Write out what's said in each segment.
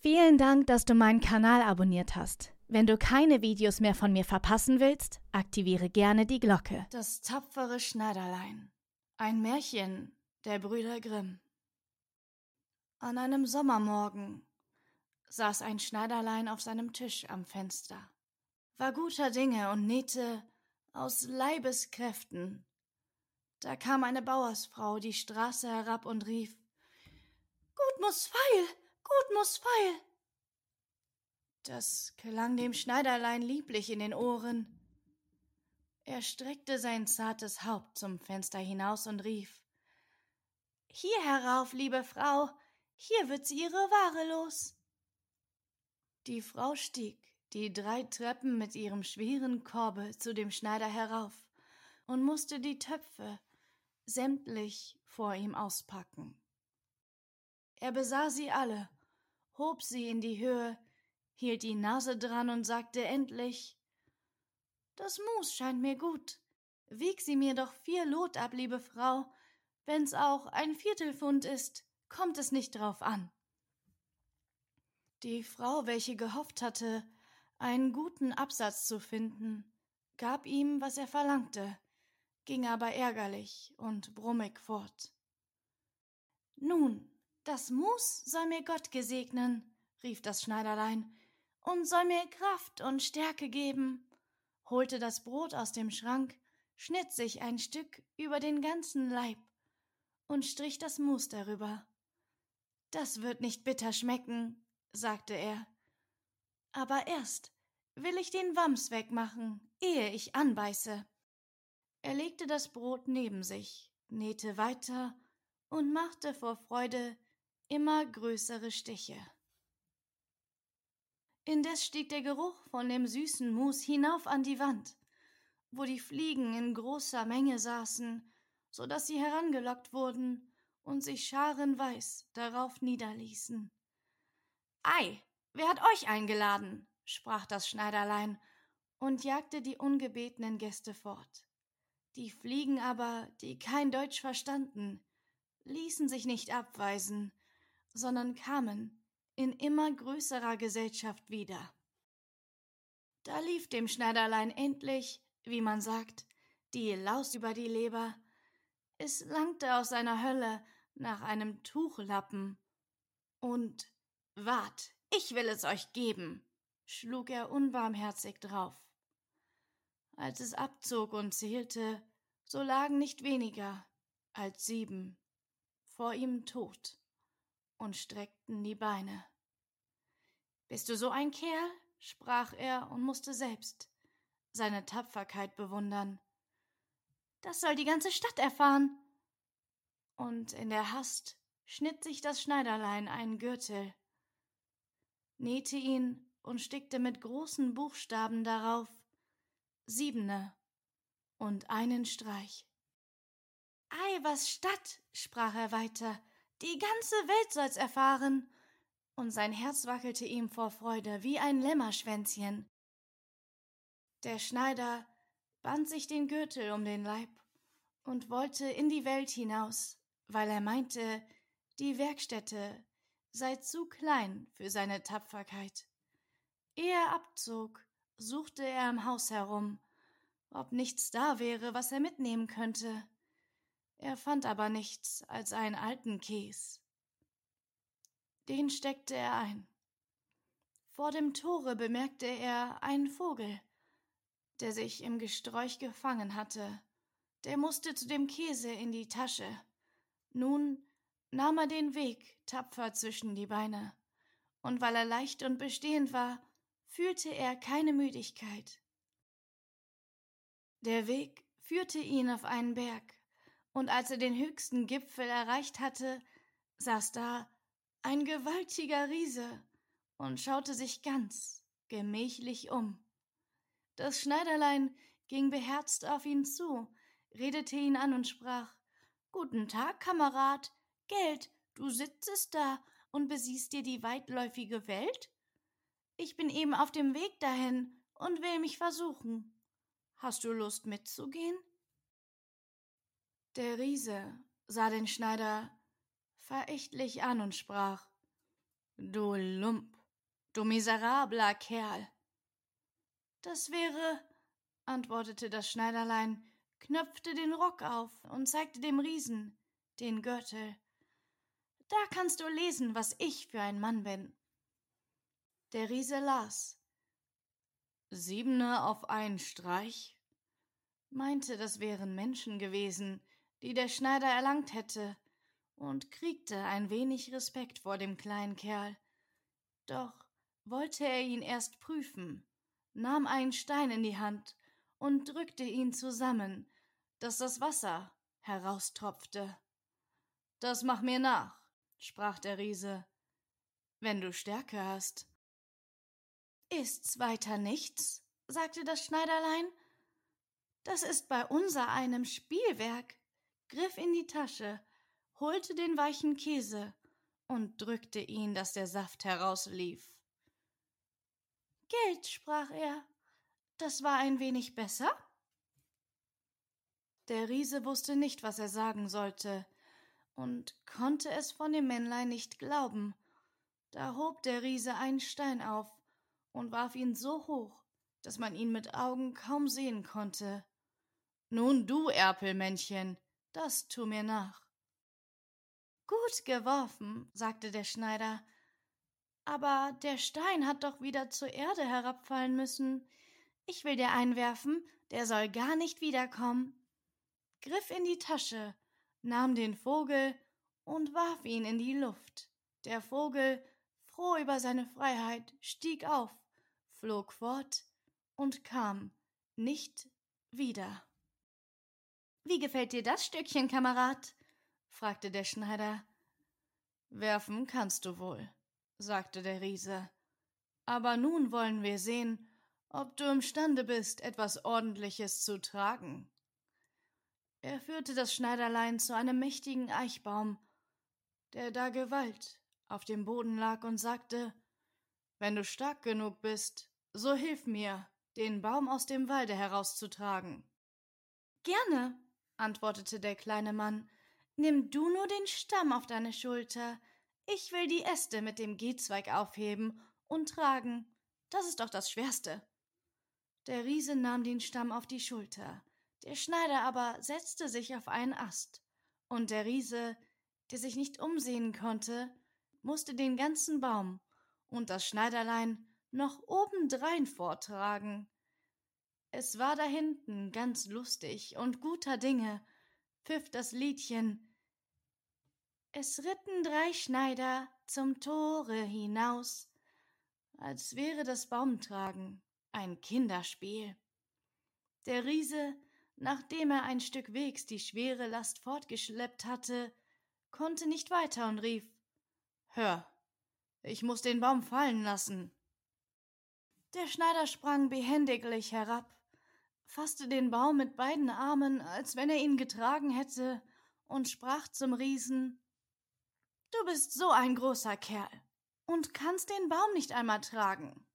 Vielen Dank, dass du meinen Kanal abonniert hast. Wenn du keine Videos mehr von mir verpassen willst, aktiviere gerne die Glocke. Das tapfere Schneiderlein. Ein Märchen der Brüder Grimm. An einem Sommermorgen saß ein Schneiderlein auf seinem Tisch am Fenster, war guter Dinge und nähte aus Leibeskräften. Da kam eine Bauersfrau die Straße herab und rief Gut muss feil, gut muss feil. Das klang dem Schneiderlein lieblich in den Ohren. Er streckte sein zartes Haupt zum Fenster hinaus und rief Hier herauf, liebe Frau, hier wird sie ihre Ware los. Die Frau stieg die drei Treppen mit ihrem schweren Korbe zu dem Schneider herauf und musste die Töpfe sämtlich vor ihm auspacken. Er besah sie alle, hob sie in die Höhe, hielt die Nase dran und sagte endlich Das Mus scheint mir gut. Wieg sie mir doch vier Lot ab, liebe Frau. Wenn's auch ein Viertelpfund ist, kommt es nicht drauf an. Die Frau, welche gehofft hatte, einen guten Absatz zu finden, gab ihm, was er verlangte, ging aber ärgerlich und brummig fort. Nun, das Mus soll mir Gott gesegnen, rief das Schneiderlein, und soll mir Kraft und Stärke geben, holte das Brot aus dem Schrank, schnitt sich ein Stück über den ganzen Leib und strich das Mus darüber. Das wird nicht bitter schmecken, sagte er. Aber erst will ich den Wams wegmachen, ehe ich anbeiße. Er legte das Brot neben sich, nähte weiter und machte vor Freude immer größere Stiche. Indes stieg der Geruch von dem süßen Mus hinauf an die Wand, wo die Fliegen in großer Menge saßen, so dass sie herangelockt wurden und sich scharenweis darauf niederließen. Ei, wer hat euch eingeladen? sprach das Schneiderlein und jagte die ungebetenen Gäste fort. Die Fliegen aber, die kein Deutsch verstanden, ließen sich nicht abweisen, sondern kamen in immer größerer Gesellschaft wieder. Da lief dem Schneiderlein endlich, wie man sagt, die Laus über die Leber. Es langte aus seiner Hölle nach einem Tuchlappen. Und wart, ich will es euch geben, schlug er unbarmherzig drauf. Als es abzog und zählte, so lagen nicht weniger als sieben vor ihm tot und streckten die Beine. Bist du so ein Kerl? sprach er und musste selbst seine Tapferkeit bewundern. Das soll die ganze Stadt erfahren. Und in der Hast schnitt sich das Schneiderlein einen Gürtel, nähte ihn und stickte mit großen Buchstaben darauf Siebene und einen Streich. Ei, was Stadt, sprach er weiter, die ganze Welt soll's erfahren. Und sein Herz wackelte ihm vor Freude wie ein Lämmerschwänzchen. Der Schneider band sich den Gürtel um den Leib und wollte in die Welt hinaus, weil er meinte, die Werkstätte sei zu klein für seine Tapferkeit. Ehe er abzog, suchte er im Haus herum, ob nichts da wäre, was er mitnehmen könnte. Er fand aber nichts als einen alten Käs. Den steckte er ein. Vor dem Tore bemerkte er einen Vogel, der sich im Gesträuch gefangen hatte. Der musste zu dem Käse in die Tasche. Nun nahm er den Weg tapfer zwischen die Beine, und weil er leicht und bestehend war, fühlte er keine Müdigkeit. Der Weg führte ihn auf einen Berg, und als er den höchsten Gipfel erreicht hatte, saß da ein gewaltiger Riese und schaute sich ganz gemächlich um. Das Schneiderlein ging beherzt auf ihn zu, redete ihn an und sprach Guten Tag, Kamerad. Geld, du sitzest da und besiehst dir die weitläufige Welt? Ich bin eben auf dem Weg dahin und will mich versuchen. Hast du Lust mitzugehen? Der Riese sah den Schneider verächtlich an und sprach Du Lump, du miserabler Kerl. Das wäre, antwortete das Schneiderlein, knöpfte den Rock auf und zeigte dem Riesen den Gürtel. Da kannst du lesen, was ich für ein Mann bin. Der Riese las. Siebene auf einen Streich? meinte, das wären Menschen gewesen, die der Schneider erlangt hätte, und kriegte ein wenig Respekt vor dem kleinen Kerl. Doch wollte er ihn erst prüfen, nahm einen Stein in die Hand und drückte ihn zusammen, dass das Wasser heraustropfte. Das mach mir nach, sprach der Riese, wenn du Stärke hast. Ist's weiter nichts? sagte das Schneiderlein. Das ist bei unser einem Spielwerk, griff in die Tasche, holte den weichen Käse und drückte ihn, dass der Saft herauslief. Geld, sprach er, das war ein wenig besser? Der Riese wusste nicht, was er sagen sollte, und konnte es von dem Männlein nicht glauben. Da hob der Riese einen Stein auf und warf ihn so hoch, dass man ihn mit Augen kaum sehen konnte. Nun du, Erpelmännchen, das tu mir nach. Gut geworfen, sagte der Schneider, aber der Stein hat doch wieder zur Erde herabfallen müssen. Ich will dir einwerfen, der soll gar nicht wiederkommen. Griff in die Tasche, nahm den Vogel und warf ihn in die Luft. Der Vogel, froh über seine Freiheit, stieg auf, flog fort und kam nicht wieder. Wie gefällt dir das Stückchen, Kamerad? fragte der Schneider. Werfen kannst du wohl, sagte der Riese. Aber nun wollen wir sehen, ob du imstande bist, etwas Ordentliches zu tragen. Er führte das Schneiderlein zu einem mächtigen Eichbaum, der da Gewalt auf dem Boden lag, und sagte Wenn du stark genug bist, so hilf mir, den Baum aus dem Walde herauszutragen. Gerne, antwortete der kleine Mann, nimm du nur den Stamm auf deine Schulter, ich will die Äste mit dem Gehzweig aufheben und tragen, das ist doch das Schwerste. Der Riese nahm den Stamm auf die Schulter, der Schneider aber setzte sich auf einen Ast, und der Riese, der sich nicht umsehen konnte, musste den ganzen Baum und das Schneiderlein noch obendrein vortragen. Es war da hinten ganz lustig und guter Dinge, pfiff das Liedchen. Es ritten drei Schneider zum Tore hinaus, als wäre das Baumtragen ein Kinderspiel. Der Riese, nachdem er ein Stück Wegs die schwere Last fortgeschleppt hatte, konnte nicht weiter und rief Hör, ich muss den Baum fallen lassen. Der Schneider sprang behendiglich herab, fasste den Baum mit beiden Armen, als wenn er ihn getragen hätte, und sprach zum Riesen Du bist so ein großer Kerl und kannst den Baum nicht einmal tragen.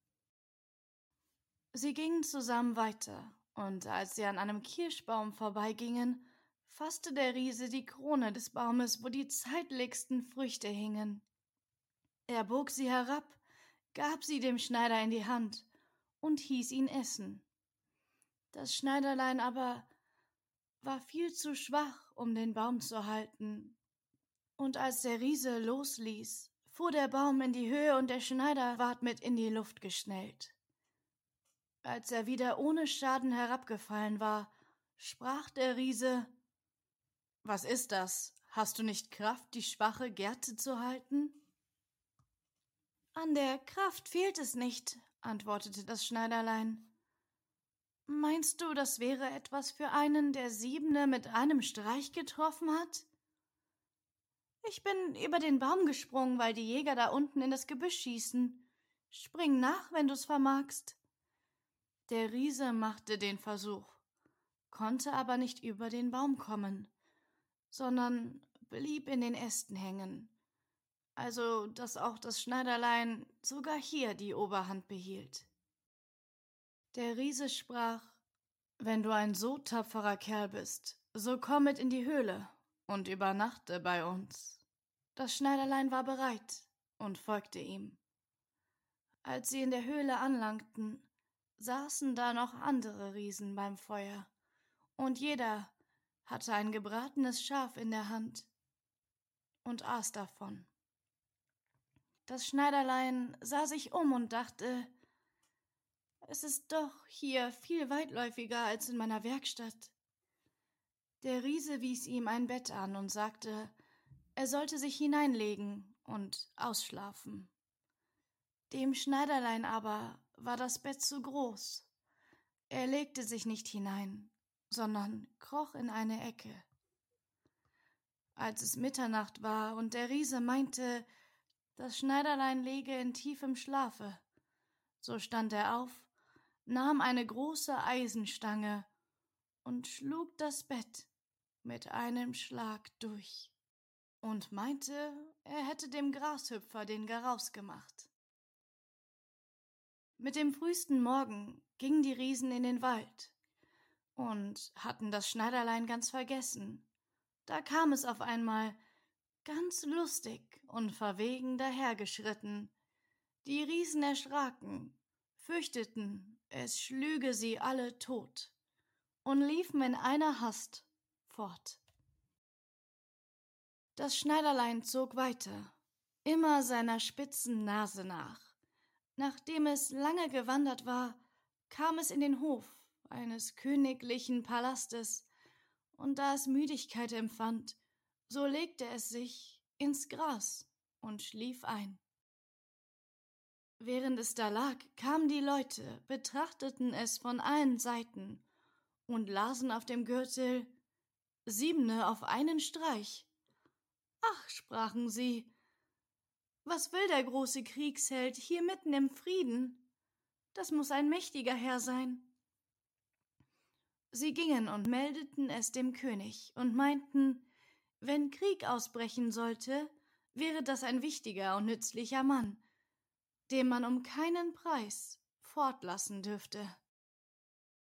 Sie gingen zusammen weiter, und als sie an einem Kirschbaum vorbeigingen, fasste der Riese die Krone des Baumes, wo die zeitligsten Früchte hingen. Er bog sie herab, gab sie dem Schneider in die Hand und hieß ihn essen. Das Schneiderlein aber war viel zu schwach, um den Baum zu halten. Und als der Riese losließ, fuhr der Baum in die Höhe und der Schneider ward mit in die Luft geschnellt. Als er wieder ohne Schaden herabgefallen war, sprach der Riese Was ist das? Hast du nicht Kraft, die schwache Gerte zu halten? An der Kraft fehlt es nicht, antwortete das Schneiderlein. Meinst du, das wäre etwas für einen, der Siebene mit einem Streich getroffen hat? Ich bin über den Baum gesprungen, weil die Jäger da unten in das Gebüsch schießen. Spring nach, wenn du's vermagst. Der Riese machte den Versuch, konnte aber nicht über den Baum kommen, sondern blieb in den Ästen hängen, also dass auch das Schneiderlein sogar hier die Oberhand behielt. Der Riese sprach Wenn du ein so tapferer Kerl bist, so komm mit in die Höhle und übernachte bei uns. Das Schneiderlein war bereit, und folgte ihm. Als sie in der Höhle anlangten, saßen da noch andere Riesen beim Feuer, und jeder hatte ein gebratenes Schaf in der Hand und aß davon. Das Schneiderlein sah sich um und dachte, es ist doch hier viel weitläufiger als in meiner Werkstatt. Der Riese wies ihm ein Bett an und sagte, er sollte sich hineinlegen und ausschlafen. Dem Schneiderlein aber war das Bett zu groß. Er legte sich nicht hinein, sondern kroch in eine Ecke. Als es Mitternacht war und der Riese meinte, das Schneiderlein lege in tiefem Schlafe, so stand er auf, nahm eine große Eisenstange und schlug das Bett mit einem Schlag durch und meinte, er hätte dem Grashüpfer den Garaus gemacht. Mit dem frühesten Morgen gingen die Riesen in den Wald und hatten das Schneiderlein ganz vergessen. Da kam es auf einmal ganz lustig und verwegen dahergeschritten. Die Riesen erschraken, fürchteten, es schlüge sie alle tot und liefen in einer Hast fort. Das Schneiderlein zog weiter, immer seiner spitzen Nase nach. Nachdem es lange gewandert war, kam es in den Hof eines königlichen Palastes, und da es Müdigkeit empfand, so legte es sich ins Gras und schlief ein. Während es da lag, kamen die Leute, betrachteten es von allen Seiten und lasen auf dem Gürtel Siebene auf einen Streich. Ach, sprachen sie, was will der große Kriegsheld hier mitten im Frieden? Das muss ein mächtiger Herr sein. Sie gingen und meldeten es dem König und meinten, wenn Krieg ausbrechen sollte, wäre das ein wichtiger und nützlicher Mann, den man um keinen Preis fortlassen dürfte.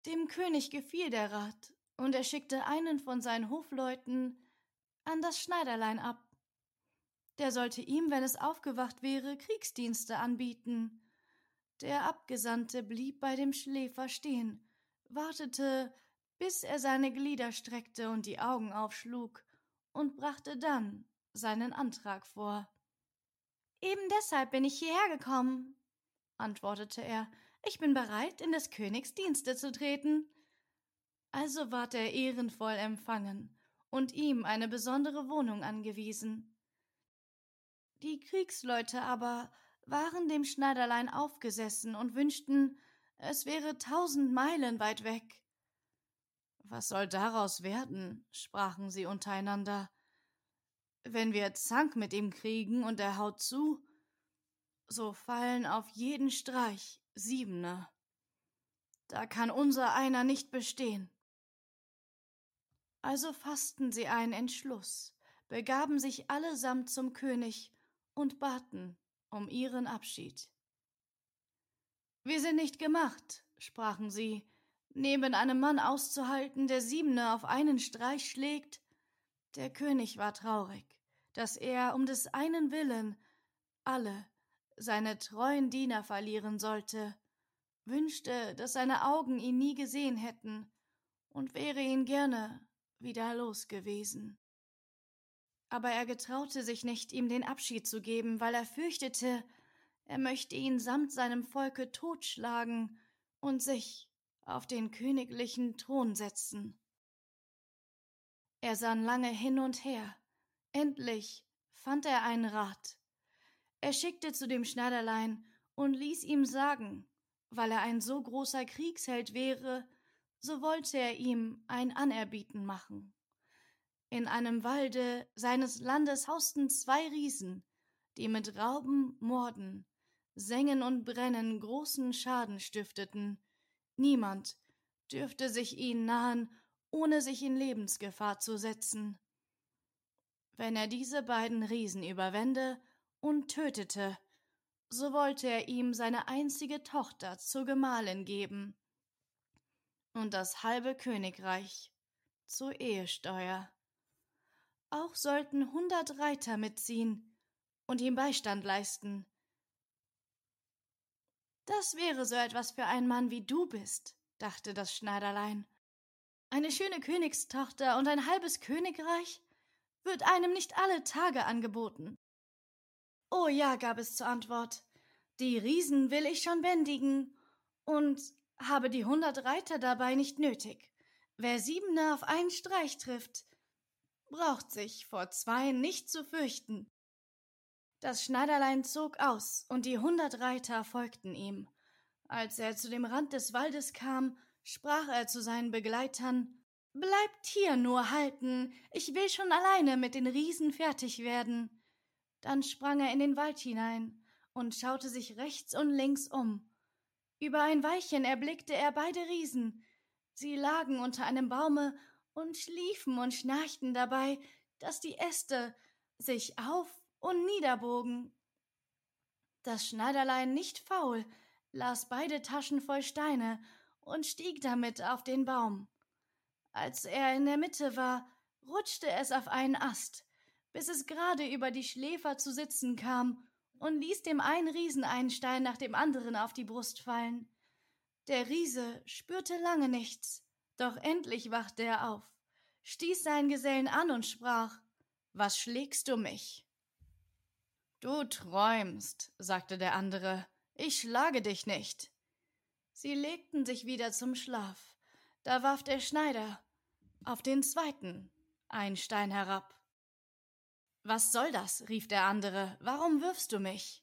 Dem König gefiel der Rat, und er schickte einen von seinen Hofleuten an das Schneiderlein ab. Der sollte ihm, wenn es aufgewacht wäre, Kriegsdienste anbieten. Der Abgesandte blieb bei dem Schläfer stehen, wartete, bis er seine Glieder streckte und die Augen aufschlug, und brachte dann seinen Antrag vor. Eben deshalb bin ich hierher gekommen, antwortete er. Ich bin bereit, in des Königs Dienste zu treten. Also ward er ehrenvoll empfangen und ihm eine besondere Wohnung angewiesen. Die Kriegsleute aber waren dem Schneiderlein aufgesessen und wünschten, es wäre tausend Meilen weit weg. Was soll daraus werden? sprachen sie untereinander. Wenn wir Zank mit ihm kriegen und er haut zu, so fallen auf jeden Streich Siebene. Da kann unser einer nicht bestehen. Also fassten sie einen Entschluss, begaben sich allesamt zum König und baten um ihren Abschied. Wir sind nicht gemacht, sprachen sie, neben einem Mann auszuhalten, der Siebene auf einen Streich schlägt. Der König war traurig, dass er um des einen Willen alle seine treuen Diener verlieren sollte, wünschte, dass seine Augen ihn nie gesehen hätten, und wäre ihn gerne wieder los gewesen. Aber er getraute sich nicht, ihm den Abschied zu geben, weil er fürchtete, er möchte ihn samt seinem Volke totschlagen und sich auf den königlichen Thron setzen. Er sann lange hin und her. Endlich fand er einen Rat. Er schickte zu dem Schneiderlein und ließ ihm sagen, weil er ein so großer Kriegsheld wäre, so wollte er ihm ein Anerbieten machen. In einem Walde seines Landes hausten zwei Riesen, die mit Rauben, Morden, Sengen und Brennen großen Schaden stifteten. Niemand dürfte sich ihnen nahen, ohne sich in Lebensgefahr zu setzen. Wenn er diese beiden Riesen überwände und tötete, so wollte er ihm seine einzige Tochter zur Gemahlin geben und das halbe Königreich zur Ehesteuer. Auch sollten hundert Reiter mitziehen und ihm Beistand leisten. Das wäre so etwas für einen Mann wie du bist, dachte das Schneiderlein. Eine schöne Königstochter und ein halbes Königreich wird einem nicht alle Tage angeboten. Oh ja, gab es zur Antwort, die Riesen will ich schon bändigen und habe die hundert Reiter dabei nicht nötig. Wer Siebene auf einen Streich trifft, braucht sich vor zwei nicht zu fürchten. Das Schneiderlein zog aus, und die hundert Reiter folgten ihm. Als er zu dem Rand des Waldes kam, sprach er zu seinen Begleitern Bleibt hier nur halten, ich will schon alleine mit den Riesen fertig werden. Dann sprang er in den Wald hinein und schaute sich rechts und links um. Über ein Weilchen erblickte er beide Riesen. Sie lagen unter einem Baume und schliefen und schnarchten dabei, dass die Äste sich auf und niederbogen. Das Schneiderlein nicht faul, las beide Taschen voll Steine und stieg damit auf den Baum. Als er in der Mitte war, rutschte es auf einen Ast, bis es gerade über die Schläfer zu sitzen kam und ließ dem einen Riesen einen Stein nach dem anderen auf die Brust fallen. Der Riese spürte lange nichts, doch endlich wachte er auf, stieß seinen Gesellen an und sprach Was schlägst du mich? Du träumst, sagte der andere, ich schlage dich nicht. Sie legten sich wieder zum Schlaf. Da warf der Schneider auf den zweiten einen Stein herab. Was soll das? rief der andere. Warum wirfst du mich?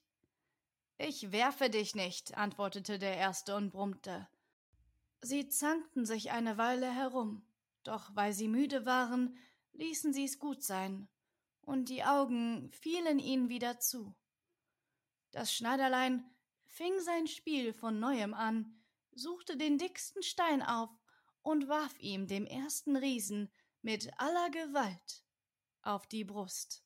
Ich werfe dich nicht, antwortete der erste und brummte. Sie zankten sich eine Weile herum, doch weil sie müde waren, ließen sie es gut sein, und die Augen fielen ihnen wieder zu. Das Schneiderlein fing sein Spiel von neuem an, suchte den dicksten Stein auf und warf ihm dem ersten Riesen mit aller Gewalt auf die Brust.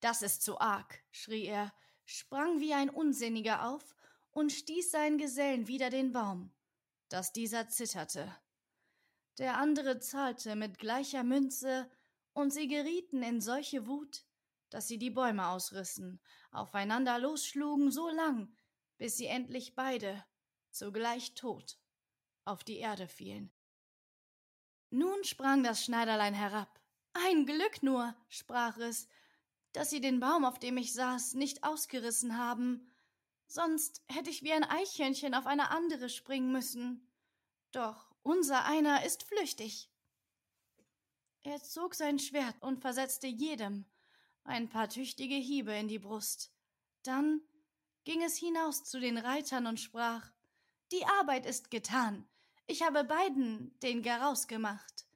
Das ist zu arg, schrie er, sprang wie ein Unsinniger auf und stieß seinen Gesellen wider den Baum, dass dieser zitterte. Der andere zahlte mit gleicher Münze, und sie gerieten in solche Wut, dass sie die Bäume ausrissen, aufeinander losschlugen so lang, bis sie endlich beide zugleich tot auf die Erde fielen. Nun sprang das Schneiderlein herab. Ein Glück nur, sprach es, dass sie den Baum, auf dem ich saß, nicht ausgerissen haben, sonst hätte ich wie ein Eichhörnchen auf eine andere springen müssen. Doch unser einer ist flüchtig. Er zog sein Schwert und versetzte jedem ein paar tüchtige Hiebe in die Brust. Dann ging es hinaus zu den Reitern und sprach Die Arbeit ist getan, ich habe beiden den Garaus gemacht.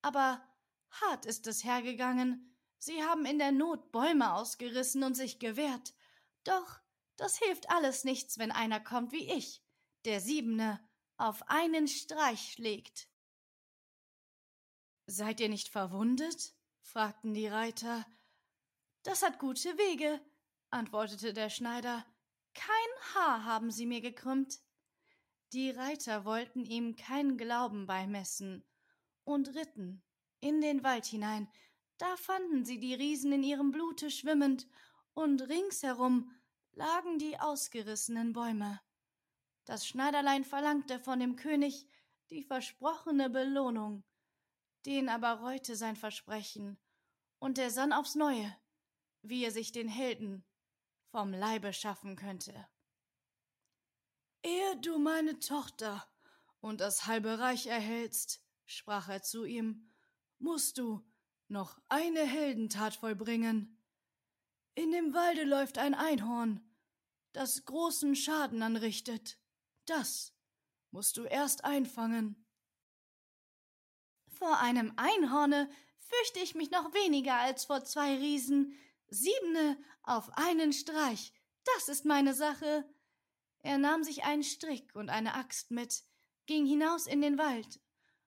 Aber hart ist es hergegangen. Sie haben in der Not Bäume ausgerissen und sich gewehrt. Doch das hilft alles nichts, wenn einer kommt wie ich, der Siebene, auf einen Streich schlägt. Seid ihr nicht verwundet? fragten die Reiter. Das hat gute Wege, antwortete der Schneider. Kein Haar haben sie mir gekrümmt. Die Reiter wollten ihm keinen Glauben beimessen und ritten in den Wald hinein. Da fanden sie die Riesen in ihrem Blute schwimmend, und ringsherum lagen die ausgerissenen Bäume. Das Schneiderlein verlangte von dem König die versprochene Belohnung, den aber reute sein Versprechen, und er sann aufs Neue, wie er sich den Helden vom Leibe schaffen könnte. Ehe du meine Tochter und das halbe Reich erhältst, sprach er zu ihm, musst du noch eine Heldentat vollbringen. In dem Walde läuft ein Einhorn, das großen Schaden anrichtet. Das musst du erst einfangen. Vor einem Einhorne fürchte ich mich noch weniger als vor zwei Riesen. Siebene auf einen Streich, das ist meine Sache. Er nahm sich einen Strick und eine Axt mit, ging hinaus in den Wald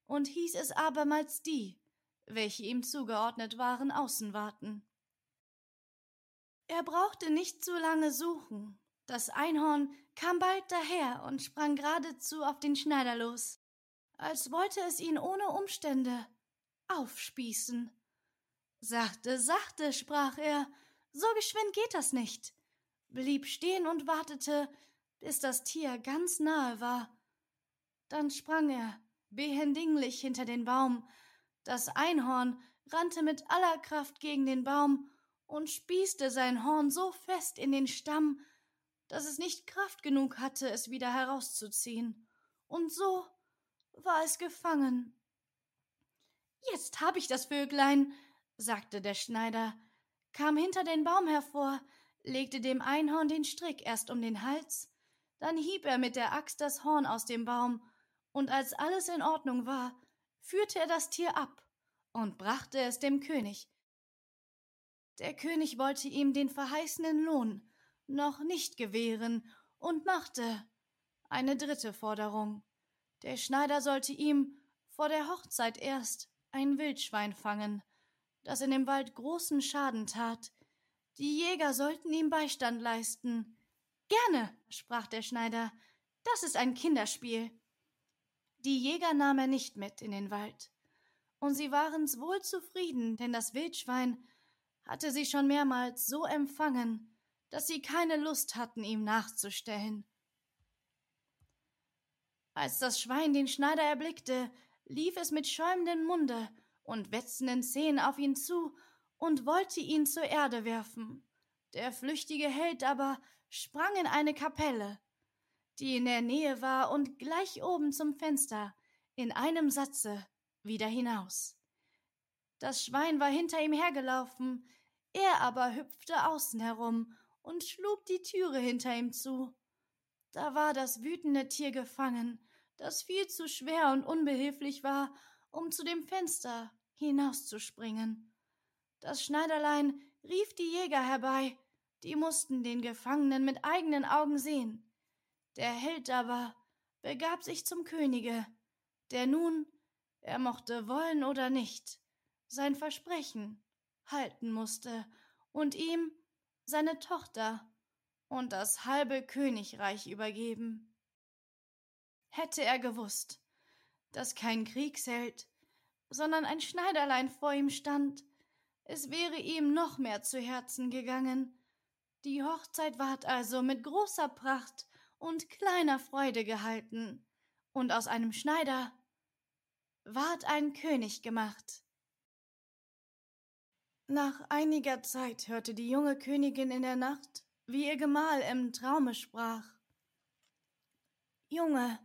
und hieß es abermals die, welche ihm zugeordnet waren, außen warten. Er brauchte nicht zu lange suchen. Das Einhorn kam bald daher und sprang geradezu auf den Schneider los, als wollte es ihn ohne Umstände aufspießen. Sachte, sachte, sprach er, so geschwind geht das nicht, blieb stehen und wartete, bis das Tier ganz nahe war. Dann sprang er behendinglich hinter den Baum. Das Einhorn rannte mit aller Kraft gegen den Baum und spießte sein Horn so fest in den Stamm, dass es nicht Kraft genug hatte, es wieder herauszuziehen. Und so war es gefangen. Jetzt hab ich das Vöglein, sagte der Schneider, kam hinter den Baum hervor, legte dem Einhorn den Strick erst um den Hals, dann hieb er mit der Axt das Horn aus dem Baum, und als alles in Ordnung war, führte er das Tier ab und brachte es dem König. Der König wollte ihm den verheißenen Lohn noch nicht gewähren und machte eine dritte Forderung. Der Schneider sollte ihm vor der Hochzeit erst ein Wildschwein fangen, das in dem Wald großen Schaden tat. Die Jäger sollten ihm Beistand leisten. Gerne, sprach der Schneider, das ist ein Kinderspiel. Die Jäger nahm er nicht mit in den Wald, und sie waren's wohl zufrieden, denn das Wildschwein hatte sie schon mehrmals so empfangen, dass sie keine Lust hatten, ihm nachzustellen. Als das Schwein den Schneider erblickte, lief es mit schäumendem Munde und wetzenden Zähnen auf ihn zu und wollte ihn zur Erde werfen. Der flüchtige Held aber sprang in eine Kapelle, die in der Nähe war, und gleich oben zum Fenster, in einem Satze, wieder hinaus. Das Schwein war hinter ihm hergelaufen, er aber hüpfte außen herum und schlug die Türe hinter ihm zu. Da war das wütende Tier gefangen, das viel zu schwer und unbehilflich war, um zu dem Fenster hinauszuspringen. Das Schneiderlein rief die Jäger herbei, die mussten den Gefangenen mit eigenen Augen sehen. Der Held aber begab sich zum Könige, der nun, er mochte wollen oder nicht, sein Versprechen halten musste und ihm seine Tochter und das halbe Königreich übergeben. Hätte er gewusst, dass kein Kriegsheld, sondern ein Schneiderlein vor ihm stand, es wäre ihm noch mehr zu Herzen gegangen. Die Hochzeit ward also mit großer Pracht und kleiner Freude gehalten, und aus einem Schneider ward ein König gemacht. Nach einiger Zeit hörte die junge Königin in der Nacht, wie ihr Gemahl im Traume sprach. Junge,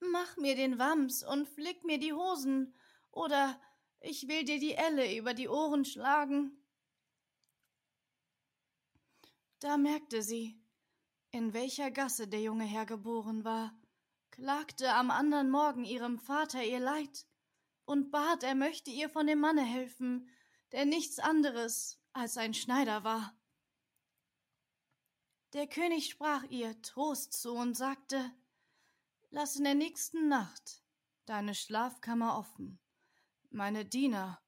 Mach mir den Wams und flick mir die Hosen, oder ich will dir die Elle über die Ohren schlagen. Da merkte sie, in welcher Gasse der junge Herr geboren war, klagte am andern Morgen ihrem Vater ihr Leid und bat, er möchte ihr von dem Manne helfen, der nichts anderes als ein Schneider war. Der König sprach ihr Trost zu und sagte, Lass in der nächsten Nacht deine Schlafkammer offen. Meine Diener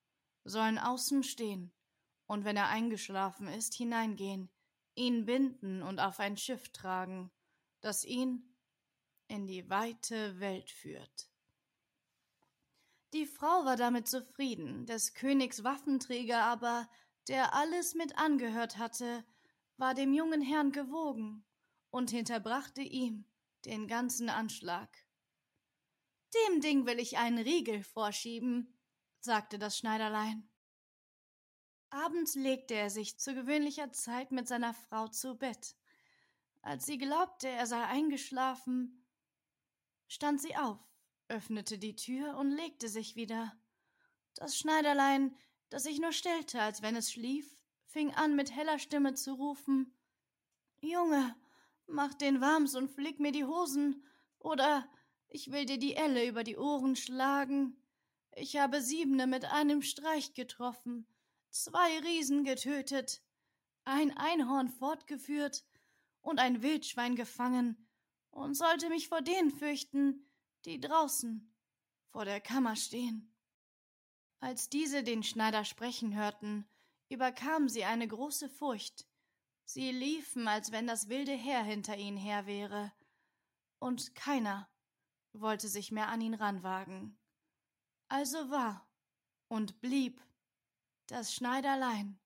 sollen außen stehen und wenn er eingeschlafen ist, hineingehen, ihn binden und auf ein Schiff tragen, das ihn in die weite Welt führt. Die Frau war damit zufrieden, des Königs Waffenträger aber, der alles mit angehört hatte, war dem jungen Herrn gewogen und hinterbrachte ihm den ganzen Anschlag. Dem Ding will ich einen Riegel vorschieben, sagte das Schneiderlein. Abends legte er sich zu gewöhnlicher Zeit mit seiner Frau zu Bett. Als sie glaubte, er sei eingeschlafen, stand sie auf, öffnete die Tür und legte sich wieder. Das Schneiderlein, das sich nur stellte, als wenn es schlief, fing an, mit heller Stimme zu rufen Junge, Mach den Wams und flick mir die Hosen, oder ich will dir die Elle über die Ohren schlagen. Ich habe Siebene mit einem Streich getroffen, zwei Riesen getötet, ein Einhorn fortgeführt und ein Wildschwein gefangen und sollte mich vor denen fürchten, die draußen vor der Kammer stehen. Als diese den Schneider sprechen hörten, überkam sie eine große Furcht, Sie liefen, als wenn das wilde Heer hinter ihnen her wäre, und keiner wollte sich mehr an ihn ranwagen. Also war und blieb das Schneiderlein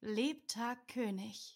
Lebtag König.